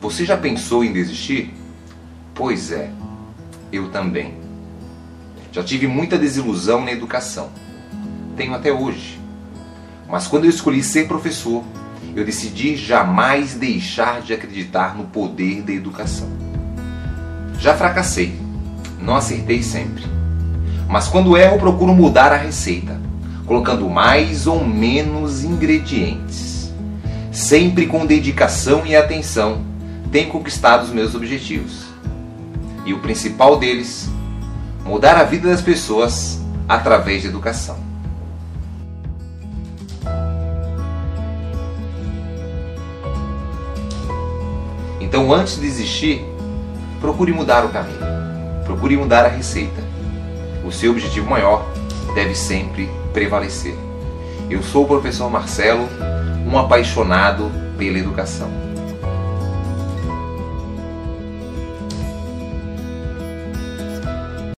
Você já pensou em desistir? Pois é, eu também. Já tive muita desilusão na educação. Tenho até hoje. Mas quando eu escolhi ser professor, eu decidi jamais deixar de acreditar no poder da educação. Já fracassei, não acertei sempre. Mas quando erro, procuro mudar a receita, colocando mais ou menos ingredientes. Sempre com dedicação e atenção, tenho conquistado os meus objetivos. E o principal deles, mudar a vida das pessoas através de educação. Então, antes de desistir, procure mudar o caminho. Procure mudar a receita. O seu objetivo maior deve sempre prevalecer. Eu sou o professor Marcelo, um apaixonado pela educação.